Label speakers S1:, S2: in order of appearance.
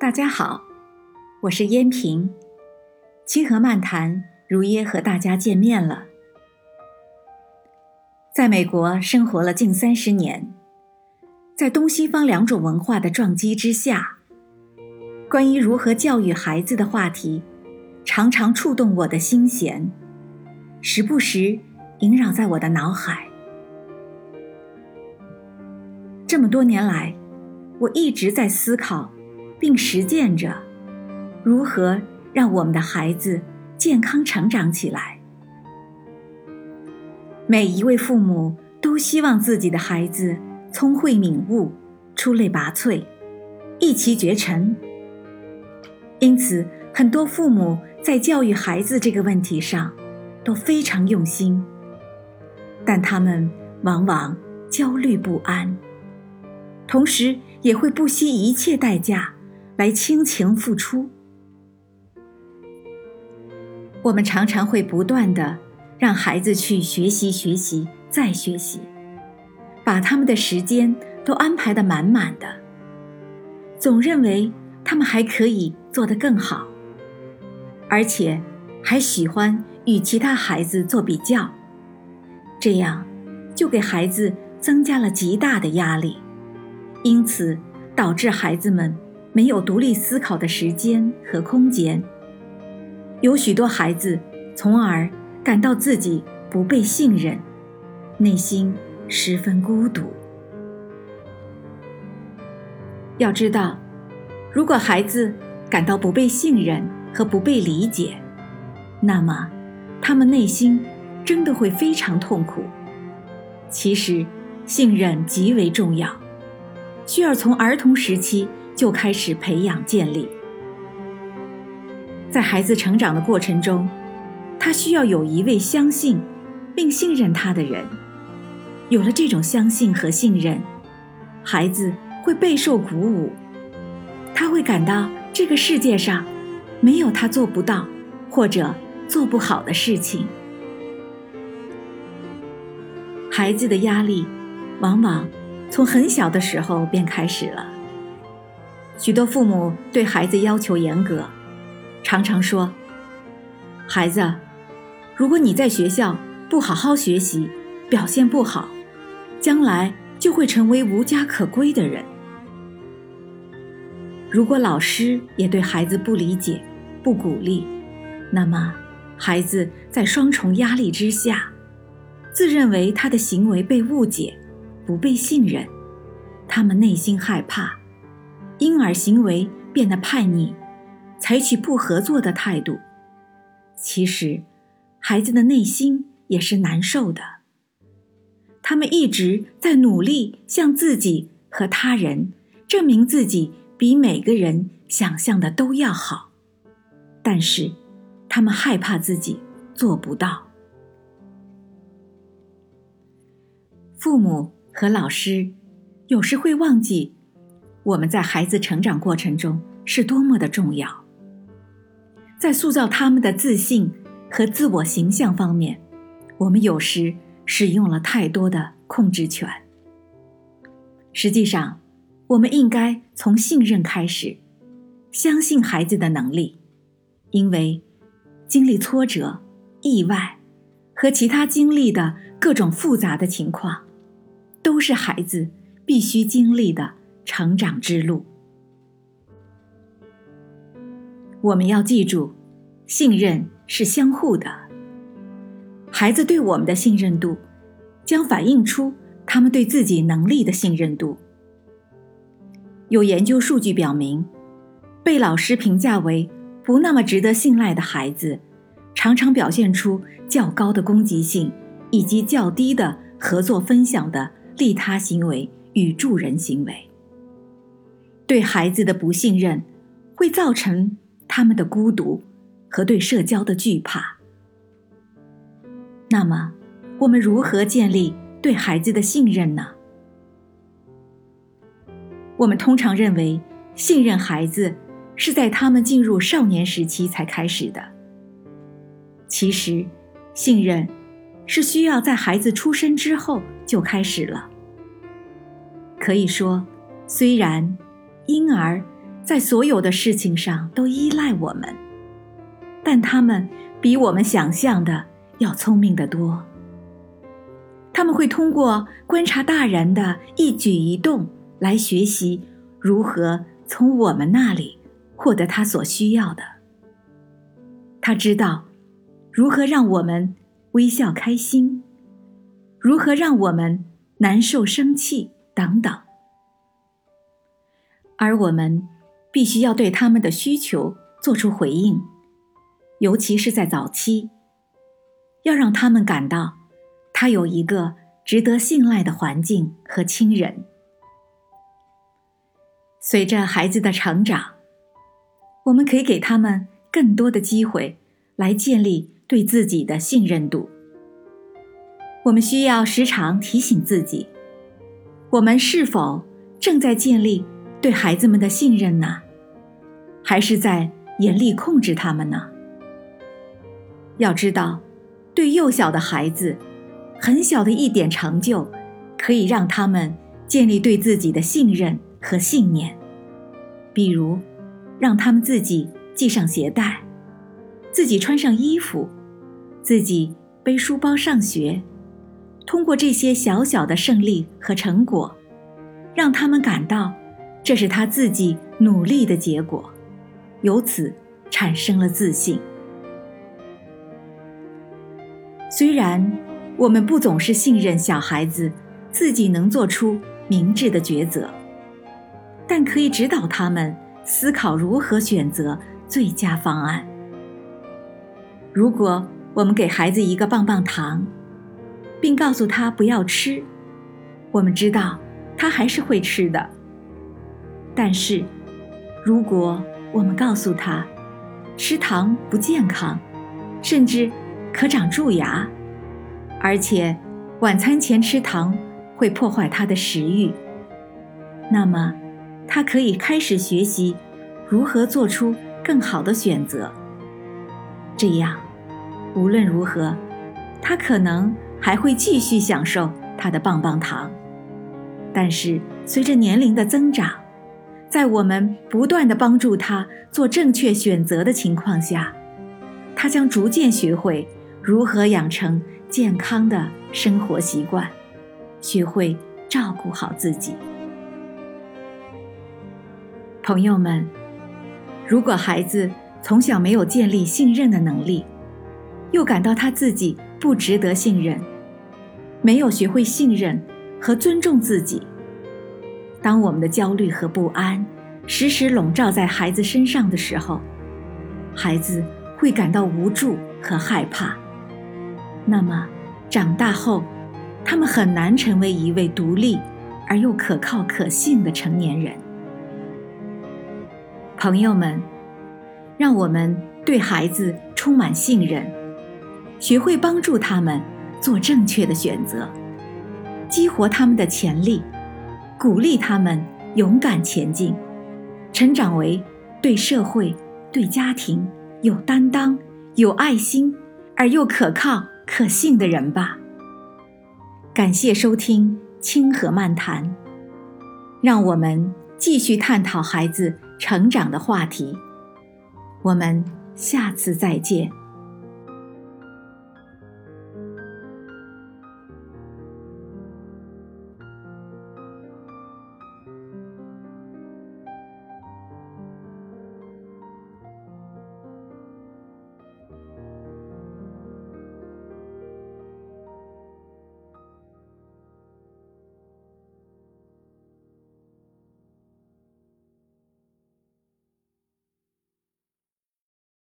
S1: 大家好，我是燕平，清河漫谈如约和大家见面了。在美国生活了近三十年，在东西方两种文化的撞击之下，关于如何教育孩子的话题，常常触动我的心弦，时不时萦绕在我的脑海。这么多年来，我一直在思考，并实践着如何让我们的孩子健康成长起来。每一位父母都希望自己的孩子聪慧敏悟、出类拔萃、一骑绝尘。因此，很多父母在教育孩子这个问题上都非常用心，但他们往往焦虑不安。同时，也会不惜一切代价来倾情付出。我们常常会不断的让孩子去学习、学习、再学习，把他们的时间都安排的满满的，总认为他们还可以做得更好，而且还喜欢与其他孩子做比较，这样就给孩子增加了极大的压力。因此，导致孩子们没有独立思考的时间和空间。有许多孩子从而感到自己不被信任，内心十分孤独。要知道，如果孩子感到不被信任和不被理解，那么他们内心真的会非常痛苦。其实，信任极为重要。需要从儿童时期就开始培养建立，在孩子成长的过程中，他需要有一位相信并信任他的人。有了这种相信和信任，孩子会备受鼓舞，他会感到这个世界上没有他做不到或者做不好的事情。孩子的压力往往。从很小的时候便开始了。许多父母对孩子要求严格，常常说：“孩子，如果你在学校不好好学习，表现不好，将来就会成为无家可归的人。”如果老师也对孩子不理解、不鼓励，那么孩子在双重压力之下，自认为他的行为被误解。不被信任，他们内心害怕，因而行为变得叛逆，采取不合作的态度。其实，孩子的内心也是难受的。他们一直在努力向自己和他人证明自己比每个人想象的都要好，但是，他们害怕自己做不到。父母。和老师，有时会忘记，我们在孩子成长过程中是多么的重要。在塑造他们的自信和自我形象方面，我们有时使用了太多的控制权。实际上，我们应该从信任开始，相信孩子的能力，因为经历挫折、意外和其他经历的各种复杂的情况。都是孩子必须经历的成长之路。我们要记住，信任是相互的。孩子对我们的信任度，将反映出他们对自己能力的信任度。有研究数据表明，被老师评价为不那么值得信赖的孩子，常常表现出较高的攻击性，以及较低的合作分享的。利他行为与助人行为，对孩子的不信任，会造成他们的孤独和对社交的惧怕。那么，我们如何建立对孩子的信任呢？我们通常认为，信任孩子是在他们进入少年时期才开始的。其实，信任是需要在孩子出生之后就开始了。可以说，虽然婴儿在所有的事情上都依赖我们，但他们比我们想象的要聪明得多。他们会通过观察大人的一举一动来学习如何从我们那里获得他所需要的。他知道如何让我们微笑开心，如何让我们难受生气等等。而我们必须要对他们的需求做出回应，尤其是在早期，要让他们感到。他有一个值得信赖的环境和亲人。随着孩子的成长，我们可以给他们更多的机会来建立对自己的信任度。我们需要时常提醒自己：我们是否正在建立对孩子们的信任呢？还是在严厉控制他们呢？要知道，对幼小的孩子。很小的一点成就，可以让他们建立对自己的信任和信念。比如，让他们自己系上鞋带，自己穿上衣服，自己背书包上学。通过这些小小的胜利和成果，让他们感到这是他自己努力的结果，由此产生了自信。虽然。我们不总是信任小孩子自己能做出明智的抉择，但可以指导他们思考如何选择最佳方案。如果我们给孩子一个棒棒糖，并告诉他不要吃，我们知道他还是会吃的。但是，如果我们告诉他吃糖不健康，甚至可长蛀牙，而且，晚餐前吃糖会破坏他的食欲。那么，他可以开始学习如何做出更好的选择。这样，无论如何，他可能还会继续享受他的棒棒糖。但是，随着年龄的增长，在我们不断的帮助他做正确选择的情况下，他将逐渐学会如何养成。健康的生活习惯，学会照顾好自己。朋友们，如果孩子从小没有建立信任的能力，又感到他自己不值得信任，没有学会信任和尊重自己，当我们的焦虑和不安时时笼罩在孩子身上的时候，孩子会感到无助和害怕。那么，长大后，他们很难成为一位独立而又可靠可信的成年人。朋友们，让我们对孩子充满信任，学会帮助他们做正确的选择，激活他们的潜力，鼓励他们勇敢前进，成长为对社会、对家庭有担当、有爱心而又可靠。可信的人吧。感谢收听《清河漫谈》，让我们继续探讨孩子成长的话题。我们下次再见。